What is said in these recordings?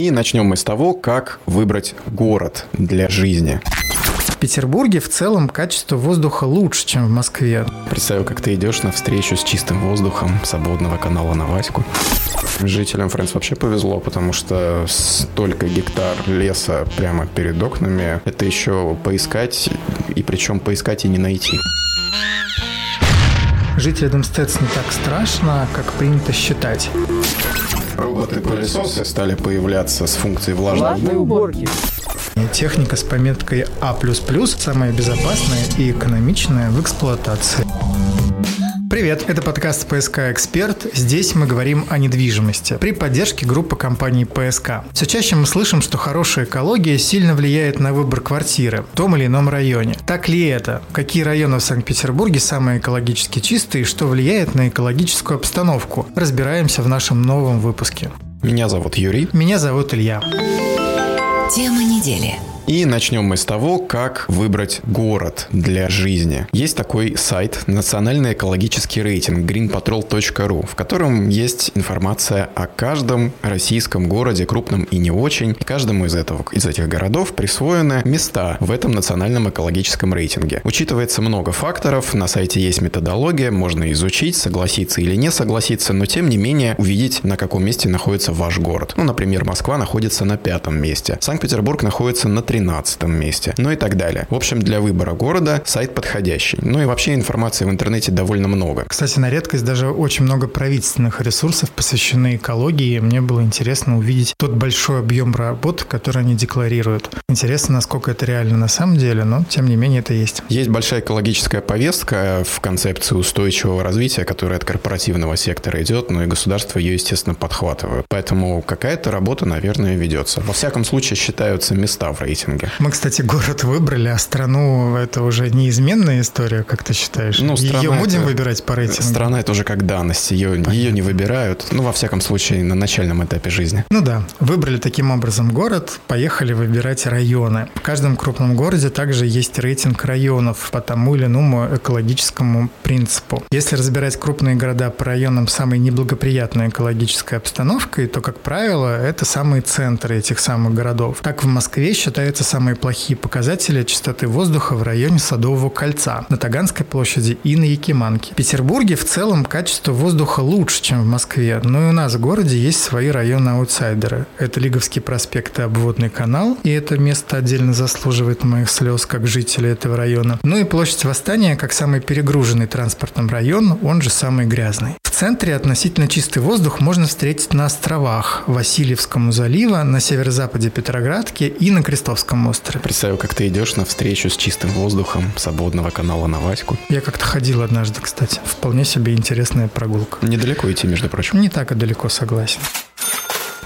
И начнем мы с того, как выбрать город для жизни. В Петербурге в целом качество воздуха лучше, чем в Москве. Представил, как ты идешь на встречу с чистым воздухом свободного канала на Ваську. Жителям Фрэнс вообще повезло, потому что столько гектар леса прямо перед окнами. Это еще поискать, и причем поискать и не найти. Жителям Стец не так страшно, как принято считать. Роботы-пылесосы стали появляться с функцией влажной уборки. Техника с пометкой А++ самая безопасная и экономичная в эксплуатации. Привет, это подкаст «ПСК Эксперт». Здесь мы говорим о недвижимости при поддержке группы компаний «ПСК». Все чаще мы слышим, что хорошая экология сильно влияет на выбор квартиры в том или ином районе. Так ли это? Какие районы в Санкт-Петербурге самые экологически чистые и что влияет на экологическую обстановку? Разбираемся в нашем новом выпуске. Меня зовут Юрий. Меня зовут Илья. Тема недели. И начнем мы с того, как выбрать город для жизни. Есть такой сайт «Национальный экологический рейтинг» greenpatrol.ru, в котором есть информация о каждом российском городе, крупном и не очень. И каждому из, этого, из этих городов присвоены места в этом национальном экологическом рейтинге. Учитывается много факторов, на сайте есть методология, можно изучить, согласиться или не согласиться, но тем не менее увидеть, на каком месте находится ваш город. Ну, например, Москва находится на пятом месте, Санкт-Петербург находится на 13 месте, ну и так далее. В общем, для выбора города сайт подходящий. Ну и вообще информации в интернете довольно много. Кстати, на редкость даже очень много правительственных ресурсов посвящены экологии. Мне было интересно увидеть тот большой объем работ, который они декларируют. Интересно, насколько это реально на самом деле, но тем не менее это есть. Есть большая экологическая повестка в концепции устойчивого развития, которая от корпоративного сектора идет, но и государство ее, естественно, подхватывает. Поэтому какая-то работа, наверное, ведется. Во всяком случае, считаются места в рейтинге рейтинге. Мы, кстати, город выбрали, а страну это уже неизменная история, как ты считаешь? Ну, ее будем это, выбирать по рейтингу? Страна это уже как данность, ее, ее не выбирают, ну, во всяком случае, на начальном этапе жизни. Ну да, выбрали таким образом город, поехали выбирать районы. В каждом крупном городе также есть рейтинг районов по тому или иному экологическому принципу. Если разбирать крупные города по районам самой неблагоприятной экологической обстановкой, то, как правило, это самые центры этих самых городов. Так в Москве считают наблюдаются самые плохие показатели чистоты воздуха в районе Садового кольца, на Таганской площади и на Якиманке. В Петербурге в целом качество воздуха лучше, чем в Москве, но и у нас в городе есть свои районы-аутсайдеры. Это Лиговский проспект и Обводный канал, и это место отдельно заслуживает моих слез, как жители этого района. Ну и площадь Восстания, как самый перегруженный транспортом район, он же самый грязный. В центре относительно чистый воздух можно встретить на островах Васильевскому залива, на северо-западе Петроградки и на Крестовском Московском острове. Представил, как ты идешь на встречу с чистым воздухом свободного канала на Ваську. Я как-то ходил однажды, кстати. Вполне себе интересная прогулка. Недалеко идти, между прочим. Не так и далеко, согласен.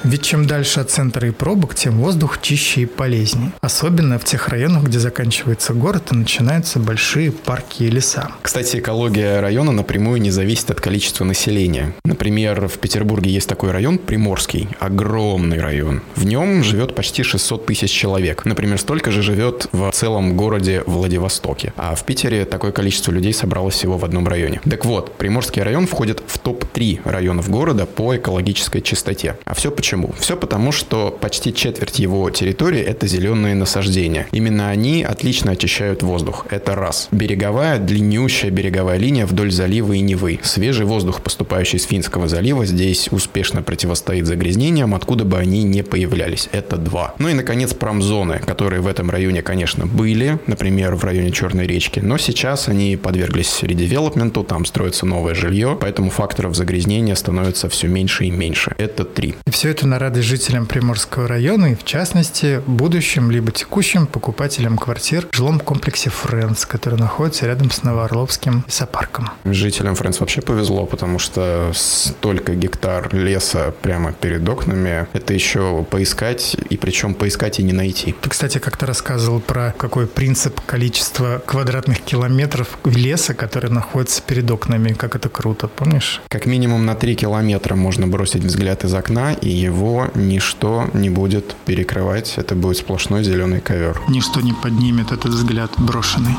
Ведь чем дальше от центра и пробок, тем воздух чище и полезнее. Особенно в тех районах, где заканчивается город и начинаются большие парки и леса. Кстати, экология района напрямую не зависит от количества населения. Например, в Петербурге есть такой район Приморский, огромный район. В нем живет почти 600 тысяч человек. Например, столько же живет в целом городе Владивостоке. А в Питере такое количество людей собралось всего в одном районе. Так вот, Приморский район входит в топ-3 районов города по экологической чистоте. А все почему? Почему? Все потому, что почти четверть его территории – это зеленые насаждения. Именно они отлично очищают воздух. Это раз. Береговая, длиннющая береговая линия вдоль залива и Невы. Свежий воздух, поступающий с Финского залива, здесь успешно противостоит загрязнениям, откуда бы они не появлялись. Это два. Ну и, наконец, промзоны, которые в этом районе, конечно, были, например, в районе Черной речки, но сейчас они подверглись редевелопменту, там строится новое жилье, поэтому факторов загрязнения становится все меньше и меньше. Это три. И все это на радость жителям Приморского района и, в частности, будущим либо текущим покупателям квартир в жилом комплексе «Фрэнс», который находится рядом с Новоорловским лесопарком. Жителям «Фрэнс» вообще повезло, потому что столько гектар леса прямо перед окнами, это еще поискать, и причем поискать и не найти. Ты, кстати, как-то рассказывал про какой принцип количества квадратных километров леса, который находится перед окнами, как это круто, помнишь? Как минимум на 3 километра можно бросить взгляд из окна, и его ничто не будет перекрывать. Это будет сплошной зеленый ковер. Ничто не поднимет этот взгляд брошенный.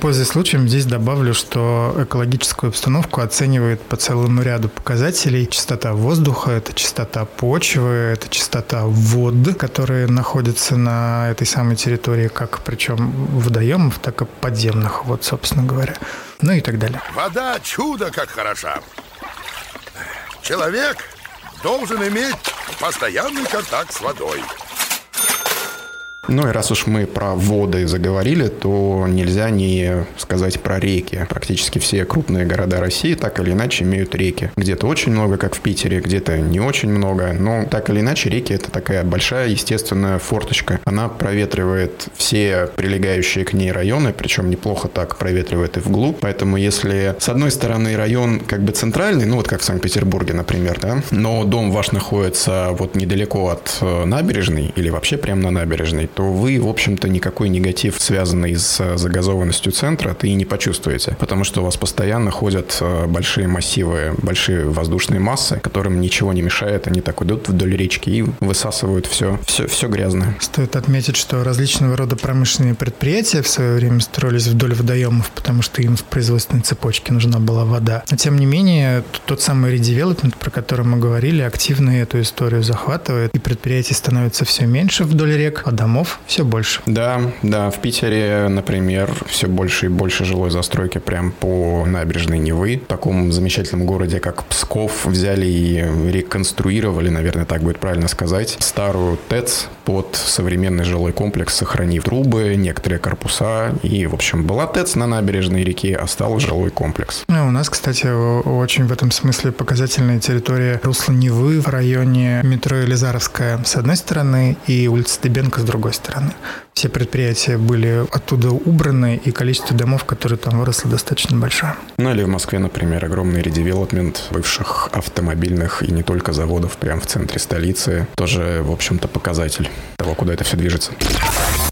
Пользуясь случаем, здесь добавлю, что экологическую обстановку оценивает по целому ряду показателей. Чистота воздуха, это чистота почвы, это чистота вод, которые находятся на этой самой территории, как причем водоемов, так и подземных вод, собственно говоря. Ну и так далее. Вода чудо как хороша. Человек должен иметь постоянный контакт с водой. Ну и раз уж мы про воды заговорили, то нельзя не сказать про реки. Практически все крупные города России так или иначе имеют реки. Где-то очень много, как в Питере, где-то не очень много. Но так или иначе реки это такая большая естественная форточка. Она проветривает все прилегающие к ней районы, причем неплохо так проветривает и вглубь. Поэтому если с одной стороны район как бы центральный, ну вот как в Санкт-Петербурге, например, да, но дом ваш находится вот недалеко от э, набережной или вообще прямо на набережной, то вы, в общем-то, никакой негатив, связанный с загазованностью центра, ты и не почувствуете, потому что у вас постоянно ходят э, большие массивы, большие воздушные массы, которым ничего не мешает, они так идут вдоль речки и высасывают все, все, все грязное. Стоит отметить, что различного рода промышленные предприятия в свое время строились вдоль водоемов, потому что им в производственной цепочке нужна была вода. Но тем не менее, тот самый редевелопмент, про который мы говорили, активно эту историю захватывает, и предприятий становится все меньше вдоль рек, а домов домов все больше. Да, да, в Питере, например, все больше и больше жилой застройки прям по набережной Невы. В таком замечательном городе, как Псков, взяли и реконструировали, наверное, так будет правильно сказать, старую ТЭЦ под современный жилой комплекс, сохранив трубы, некоторые корпуса. И, в общем, была ТЭЦ на набережной реки, а стал жилой комплекс. А у нас, кстати, очень в этом смысле показательная территория русла Невы в районе метро Елизаровская с одной стороны и улица Дебенко с другой стороны. Все предприятия были оттуда убраны, и количество домов, которые там выросло, достаточно большое. Ну или в Москве, например, огромный редевелопмент бывших автомобильных и не только заводов прямо в центре столицы. Тоже, в общем-то, показатель того, куда это все движется.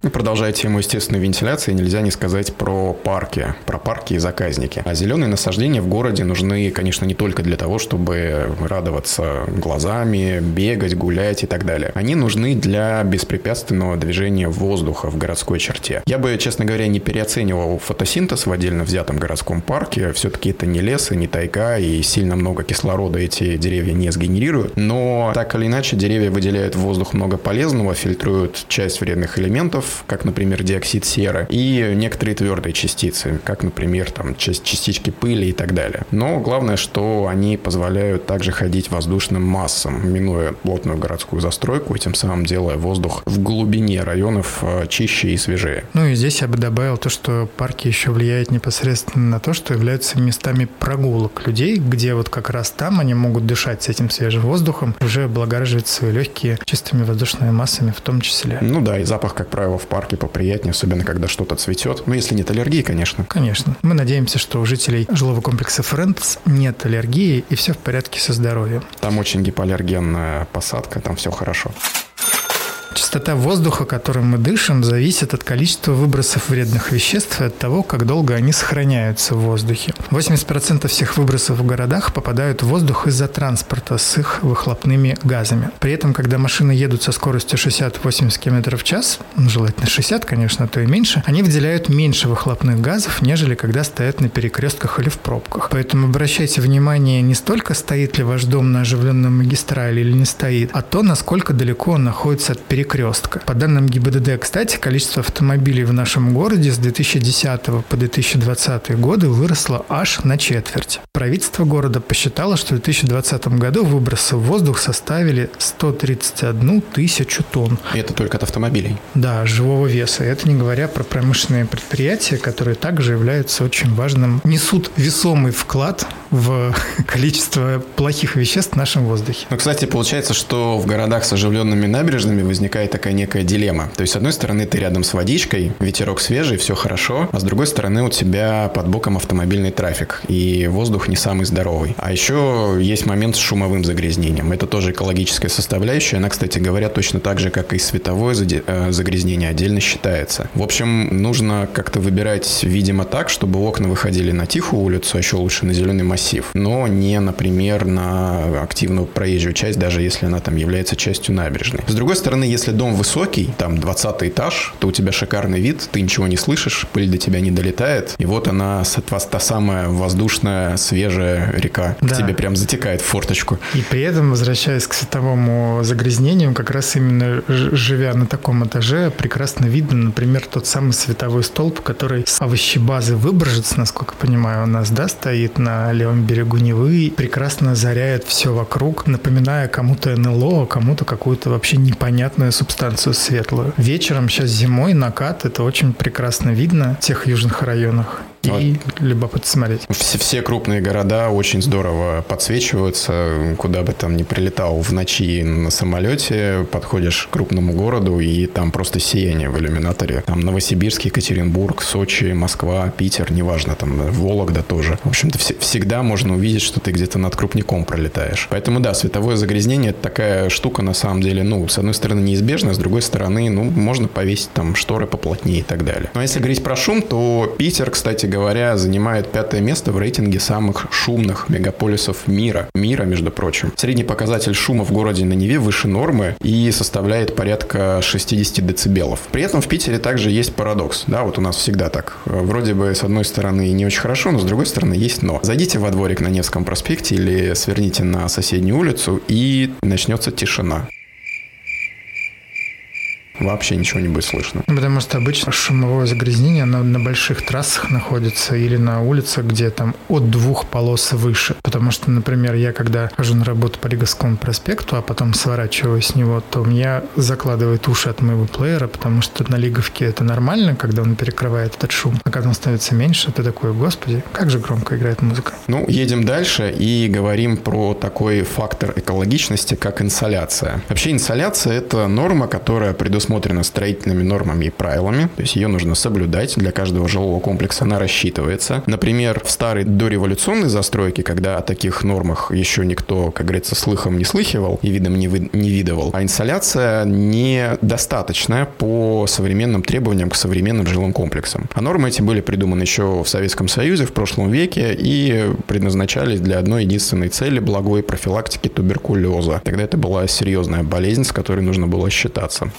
Ну, продолжая тему естественной вентиляции, нельзя не сказать про парки, про парки и заказники. А зеленые насаждения в городе нужны, конечно, не только для того, чтобы радоваться глазами, бегать, гулять и так далее. Они нужны для беспрепятственного движения воздуха в городской черте. Я бы, честно говоря, не переоценивал фотосинтез в отдельно взятом городском парке. Все-таки это не лес и не тайга, и сильно много кислорода эти деревья не сгенерируют. Но так или иначе, деревья выделяют в воздух много полезного, фильтруют часть вредных элементов, как, например, диоксид серы, и некоторые твердые частицы, как, например, там, частички пыли и так далее. Но главное, что они позволяют также ходить воздушным массам, минуя плотную городскую застройку и тем самым делая воздух в глубине районов э, чище и свежее. Ну и здесь я бы добавил то, что парки еще влияют непосредственно на то, что являются местами прогулок людей, где вот как раз там они могут дышать с этим свежим воздухом, уже облагораживать свои легкие чистыми воздушными массами в том числе. Ну да, и запах, как правило, в парке поприятнее, особенно когда что-то цветет. Ну, если нет аллергии, конечно. Конечно. Мы надеемся, что у жителей жилого комплекса Френдс нет аллергии и все в порядке со здоровьем. Там очень гипоаллергенная посадка, там все хорошо. Частота воздуха, которым мы дышим, зависит от количества выбросов вредных веществ и от того, как долго они сохраняются в воздухе. 80% всех выбросов в городах попадают в воздух из-за транспорта с их выхлопными газами. При этом, когда машины едут со скоростью 60-80 км в час, ну, желательно 60, конечно, а то и меньше, они выделяют меньше выхлопных газов, нежели когда стоят на перекрестках или в пробках. Поэтому обращайте внимание не столько, стоит ли ваш дом на оживленном магистрале или не стоит, а то, насколько далеко он находится от перекрестка перекрестка. По данным ГИБДД, кстати, количество автомобилей в нашем городе с 2010 по 2020 годы выросло аж на четверть. Правительство города посчитало, что в 2020 году выбросы в воздух составили 131 тысячу тонн. И это только от автомобилей? Да, живого веса. Это не говоря про промышленные предприятия, которые также являются очень важным, несут весомый вклад в количество плохих веществ в нашем воздухе. Ну, кстати, получается, что в городах с оживленными набережными возникает такая некая дилемма. То есть, с одной стороны, ты рядом с водичкой, ветерок свежий, все хорошо, а с другой стороны, у тебя под боком автомобильный трафик, и воздух не самый здоровый. А еще есть момент с шумовым загрязнением. Это тоже экологическая составляющая. Она, кстати говоря, точно так же, как и световое э, загрязнение, отдельно считается. В общем, нужно как-то выбирать, видимо, так, чтобы окна выходили на тихую улицу, а еще лучше на зеленый массив, но не, например, на активную проезжую часть, даже если она там является частью набережной. С другой стороны, если дом высокий, там 20 этаж, то у тебя шикарный вид, ты ничего не слышишь, пыль до тебя не долетает, и вот она, та самая воздушная, свежая река да. к тебе прям затекает в форточку. И при этом, возвращаясь к световому загрязнению, как раз именно живя на таком этаже, прекрасно видно, например, тот самый световой столб, который с овощебазы Выборжец, насколько понимаю, у нас, да, стоит на левом берегу Невы, прекрасно заряет все вокруг, напоминая кому-то НЛО, а кому-то какую-то вообще непонятную субстанцию светлую. Вечером, сейчас зимой, накат, это очень прекрасно видно в тех южных районах. И вот. любопытно смотреть. Все, все крупные города очень здорово подсвечиваются, куда бы там ни прилетал в ночи на самолете, подходишь к крупному городу, и там просто сияние в иллюминаторе. Там Новосибирск, Екатеринбург, Сочи, Москва, Питер, неважно, там Вологда тоже. В общем-то, вс- всегда можно увидеть, что ты где-то над крупником пролетаешь. Поэтому, да, световое загрязнение – это такая штука, на самом деле, ну, с одной стороны, неизбежная, с другой стороны, ну, можно повесить там шторы поплотнее и так далее. Но если говорить про шум, то Питер, кстати говоря, занимает пятое место в рейтинге самых шумных мегаполисов мира. Мира, между прочим. Средний показатель шума в городе на Неве выше нормы и составляет порядка 60 децибелов. При этом в Питере также есть парадокс. Да, вот у нас всегда так. Вроде бы, с одной стороны, не очень хорошо, но с другой стороны, есть но. Зайдите во дворик на Невском проспекте или сверните на соседнюю улицу, и начнется тишина вообще ничего не будет слышно. Потому что обычно шумовое загрязнение на, на больших трассах находится или на улицах, где там от двух полос выше. Потому что, например, я когда хожу на работу по Лиговскому проспекту, а потом сворачиваю с него, то у меня закладывает уши от моего плеера, потому что на Лиговке это нормально, когда он перекрывает этот шум. А когда он становится меньше, ты такой, господи, как же громко играет музыка. Ну, едем дальше и говорим про такой фактор экологичности, как инсоляция. Вообще инсоляция – это норма, которая предусмотрена предусмотрена строительными нормами и правилами, то есть ее нужно соблюдать. Для каждого жилого комплекса она рассчитывается. Например, в старой дореволюционной застройке, когда о таких нормах еще никто, как говорится, слыхом не слыхивал и видом не, вы, не видывал, а инсоляция недостаточная по современным требованиям к современным жилым комплексам. А нормы эти были придуманы еще в Советском Союзе в прошлом веке и предназначались для одной единственной цели – благой профилактики туберкулеза. Тогда это была серьезная болезнь, с которой нужно было считаться.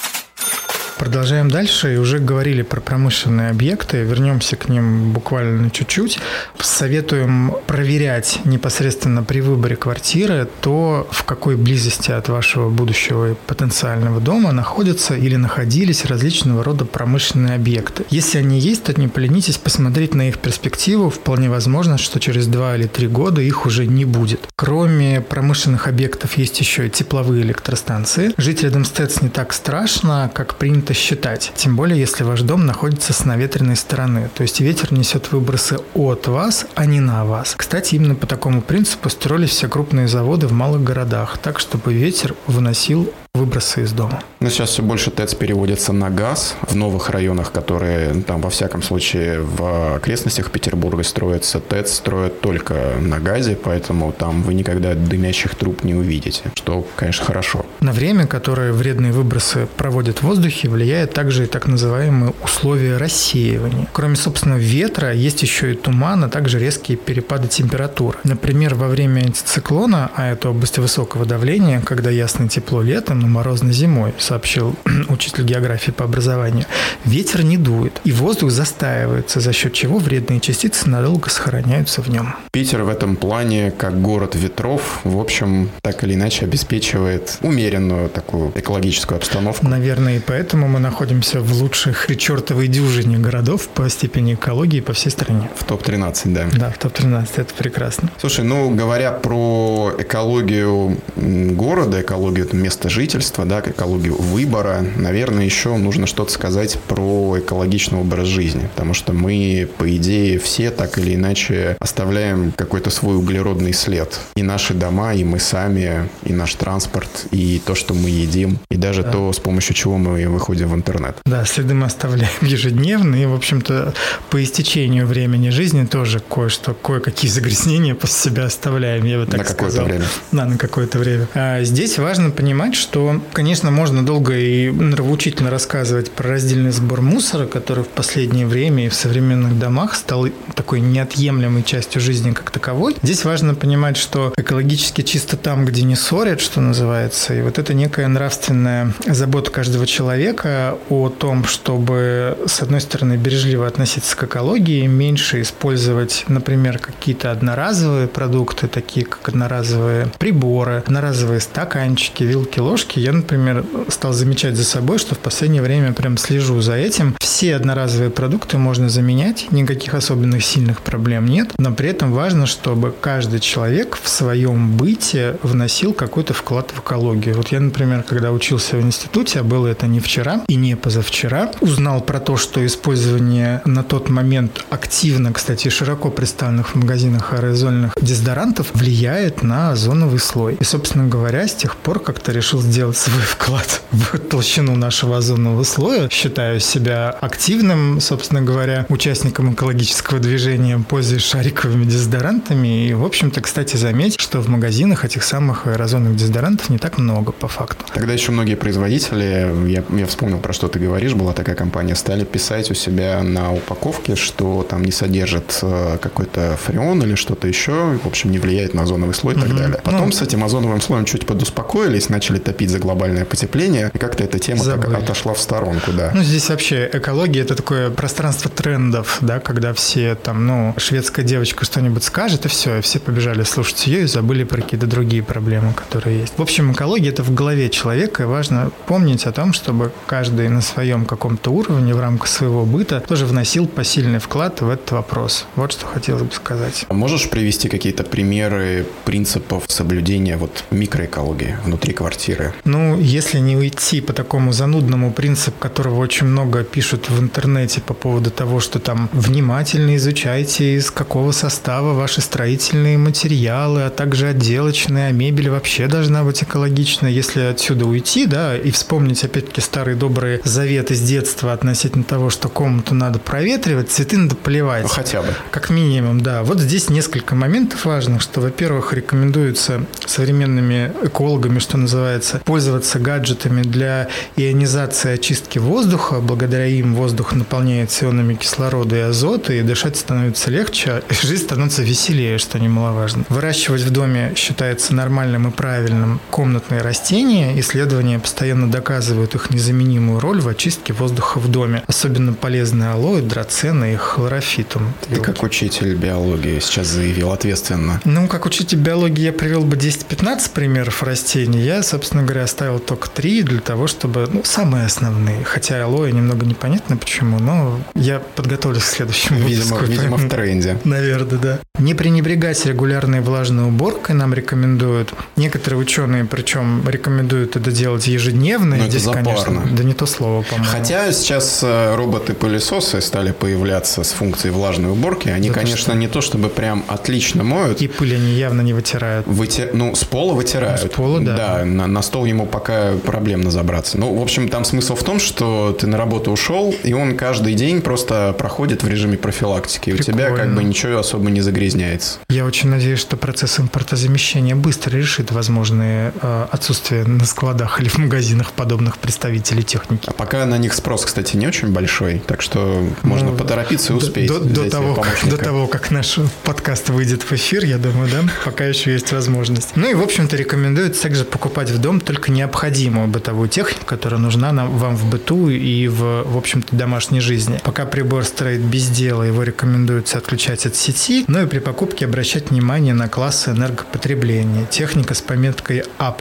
Продолжаем дальше и уже говорили про промышленные объекты. Вернемся к ним буквально чуть-чуть. Советуем проверять непосредственно при выборе квартиры то, в какой близости от вашего будущего потенциального дома находятся или находились различного рода промышленные объекты. Если они есть, то не поленитесь посмотреть на их перспективу. Вполне возможно, что через два или три года их уже не будет. Кроме промышленных объектов есть еще и тепловые электростанции. Жить рядом с ТЭЦ не так страшно, как принято принято считать. Тем более, если ваш дом находится с наветренной стороны. То есть ветер несет выбросы от вас, а не на вас. Кстати, именно по такому принципу строились все крупные заводы в малых городах, так чтобы ветер выносил выбросы из дома. Но сейчас все больше ТЭЦ переводится на газ в новых районах, которые ну, там, во всяком случае, в окрестностях Петербурга строятся. ТЭЦ строят только на газе, поэтому там вы никогда дымящих труб не увидите, что, конечно, хорошо. На время, которое вредные выбросы проводят в воздухе, влияет также и так называемые условия рассеивания. Кроме, собственно, ветра, есть еще и туман, а также резкие перепады температур. Например, во время антициклона, а это область высокого давления, когда ясно тепло летом, но морозно зимой, сообщил учитель географии по образованию, ветер не дует, и воздух застаивается, за счет чего вредные частицы надолго сохраняются в нем. Питер в этом плане, как город ветров, в общем, так или иначе обеспечивает умеренную такую экологическую обстановку. Наверное, и поэтому мы находимся в лучших чертовой дюжине городов по степени экологии по всей стране. В топ-13, да. Да, в топ-13, это прекрасно. Слушай, ну, говоря про экологию города, экологию места жительства, да, экологию выбора, наверное, еще нужно что-то сказать про экологичный образ жизни, потому что мы, по идее, все так или иначе оставляем какой-то свой углеродный след. И наши дома, и мы сами, и наш транспорт, и то, что мы едим, и даже да. то, с помощью чего мы выходим в интернет. Да, следы мы оставляем ежедневно, и, в общем-то, по истечению времени жизни тоже кое-что, кое-какие загрязнения после себя оставляем, я бы так на сказал. На какое-то время. Да, на какое-то время. А здесь важно понимать, что что, конечно, можно долго и нравоучительно рассказывать про раздельный сбор мусора, который в последнее время и в современных домах стал такой неотъемлемой частью жизни как таковой. Здесь важно понимать, что экологически чисто там, где не ссорят, что называется, и вот это некая нравственная забота каждого человека о том, чтобы, с одной стороны, бережливо относиться к экологии, меньше использовать, например, какие-то одноразовые продукты, такие как одноразовые приборы, одноразовые стаканчики, вилки, ложки. Я, например, стал замечать за собой, что в последнее время прям слежу за этим. Все одноразовые продукты можно заменять, никаких особенных сильных проблем нет, но при этом важно, чтобы каждый человек в своем быте вносил какой-то вклад в экологию. Вот я, например, когда учился в институте, а было это не вчера и не позавчера, узнал про то, что использование на тот момент активно, кстати, широко представленных в магазинах аэрозольных дезодорантов влияет на озоновый слой. И, собственно говоря, с тех пор как-то решил сделать свой вклад в толщину нашего озонового слоя. Считаю себя активным, собственно говоря, участником экологического движения, пользуясь шариковыми дезодорантами. И, в общем-то, кстати, заметь, что в магазинах этих самых аэрозольных дезодорантов не так много по факту. Тогда еще многие производители, я, я вспомнил, про что ты говоришь, была такая компания, стали писать у себя на упаковке, что там не содержит э, какой-то фреон или что-то еще, в общем, не влияет на озоновый слой и так далее. Потом ну, с этим озоновым слоем чуть подуспокоились, начали топить за глобальное потепление, и как-то эта тема так отошла в сторонку, да. Ну, здесь вообще экология – это такое пространство трендов, да, когда все там, ну, шведская девочка что-нибудь скажет, и все, и все побежали слушать ее и забыли про какие-то другие проблемы, которые есть. В общем, экология – это в голове человека, и важно помнить о том, чтобы каждый на своем каком-то уровне в рамках своего быта тоже вносил посильный вклад в этот вопрос. Вот что хотелось бы сказать. А можешь привести какие-то примеры принципов соблюдения вот микроэкологии внутри квартиры? Ну, если не уйти по такому занудному принципу, которого очень много пишут в интернете по поводу того, что там внимательно изучайте, из какого состава ваши строительные материалы, а также отделочная, мебель вообще должна быть экологичная. Если отсюда уйти, да, и вспомнить опять-таки старые добрые заветы с детства относительно того, что комнату надо проветривать, цветы надо поливать. Ну, хотя бы. Как минимум, да. Вот здесь несколько моментов важных, что, во-первых, рекомендуется современными экологами, что называется, пользоваться гаджетами для ионизации очистки воздуха. Благодаря им воздух наполняется ионами кислорода и азота, и дышать становится легче, и жизнь становится веселее, что немаловажно. Выращивать в доме считается нормальным и правильным комнатные растения. Исследования постоянно доказывают их незаменимую роль в очистке воздуха в доме. Особенно полезны алоэ, драцена и хлорофитум. Ты как учитель биологии сейчас заявил ответственно. Ну, как учитель биологии я привел бы 10-15 примеров растений. Я, собственно говоря, оставил только три для того, чтобы, ну, самые основные. Хотя алоэ немного непонятно почему, но я подготовлюсь к следующему видимо, выпуску. Видимо, в тренде. Наверное, да. Не пренебрегать регулярной влажной уборкой нам рекомендуют. Некоторые ученые, причем, рекомендуют это делать ежедневно. Но Здесь, это конечно, да не то слово, по-моему. Хотя сейчас э, роботы-пылесосы стали появляться с функцией влажной уборки. Они, да конечно, не то чтобы прям отлично моют. И пыль они явно не вытирают. Вытя... Ну, с пола вытирают. Ну, с пола, да. Да, на, на стол ему пока проблемно забраться. Ну, в общем, там смысл в том, что ты на работу ушел, и он каждый день просто проходит в режиме профилактики. Прикольно. У тебя как бы ничего особо не загрязняется. Я очень надеюсь, что процесс импортозамещения быстро решит возможные э, отсутствия на складах или в магазинах подобных представителей техники. А пока на них спрос, кстати, не очень большой, так что можно ну, поторопиться и успеть. До, до, того, как, до того, как наш подкаст выйдет в эфир, я думаю, да, пока еще есть возможность. Ну и, в общем-то, рекомендуется также покупать в дом только необходимую бытовую технику, которая нужна нам, вам в быту и в, в общем-то, домашней жизни. Пока прибор стоит без дела, его рекомендуется отключать от сети, но и при покупке обращать внимание на классы энергопотребления. Техника с пометкой А++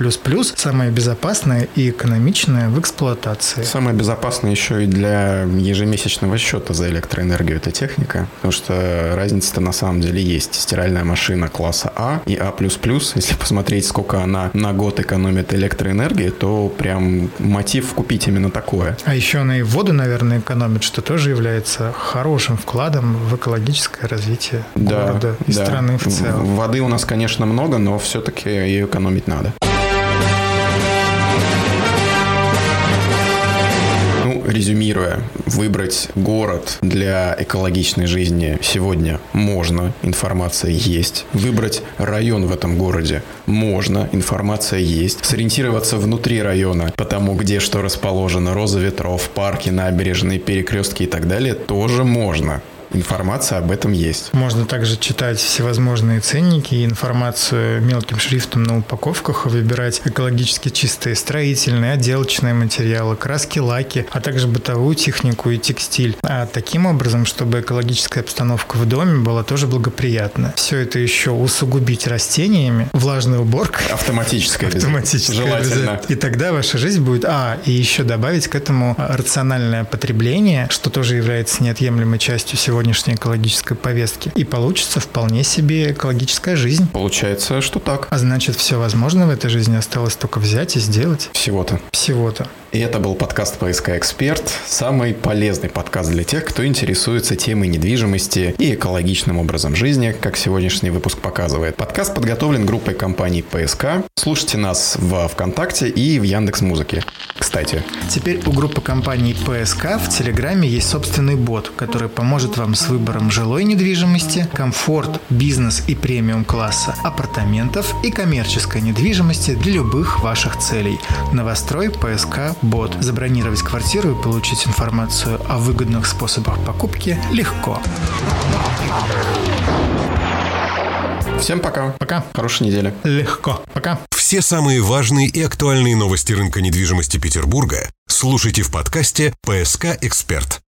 самая безопасная и экономичная в эксплуатации. Самая безопасная еще и для ежемесячного счета за электроэнергию эта техника, потому что разница-то на самом деле есть. Стиральная машина класса А и А++, если посмотреть, сколько она на год экономит электроэнергии, то прям мотив купить именно такое. А еще она и воду, наверное, экономит, что тоже является хорошим вкладом в экологическое развитие да, города и да. страны в целом. Воды у нас, конечно, много, но все-таки ее экономить надо. Резюмируя, выбрать город для экологичной жизни сегодня можно, информация есть. Выбрать район в этом городе можно, информация есть. Сориентироваться внутри района, потому где что расположено, роза ветров, парки, набережные, перекрестки и так далее, тоже можно информация об этом есть. Можно также читать всевозможные ценники и информацию мелким шрифтом на упаковках, выбирать экологически чистые строительные, отделочные материалы, краски, лаки, а также бытовую технику и текстиль. А таким образом, чтобы экологическая обстановка в доме была тоже благоприятна. Все это еще усугубить растениями, влажной уборкой. Автоматическая. Автоматическая. Желательно. И тогда ваша жизнь будет... А, и еще добавить к этому рациональное потребление, что тоже является неотъемлемой частью сегодня сегодняшней экологической повестки. И получится вполне себе экологическая жизнь. Получается, что так. А значит, все возможно в этой жизни осталось только взять и сделать. Всего-то. Всего-то. И это был подкаст «ПСК Эксперт», самый полезный подкаст для тех, кто интересуется темой недвижимости и экологичным образом жизни, как сегодняшний выпуск показывает. Подкаст подготовлен группой компаний «ПСК». Слушайте нас в ВКонтакте и в Яндекс Музыке. Кстати. Теперь у группы компаний «ПСК» в Телеграме есть собственный бот, который поможет вам с выбором жилой недвижимости, комфорт, бизнес и премиум класса, апартаментов и коммерческой недвижимости для любых ваших целей. Новострой ПСК бот. Забронировать квартиру и получить информацию о выгодных способах покупки легко. Всем пока. Пока. Хорошей недели. Легко. Пока. Все самые важные и актуальные новости рынка недвижимости Петербурга слушайте в подкасте «ПСК Эксперт».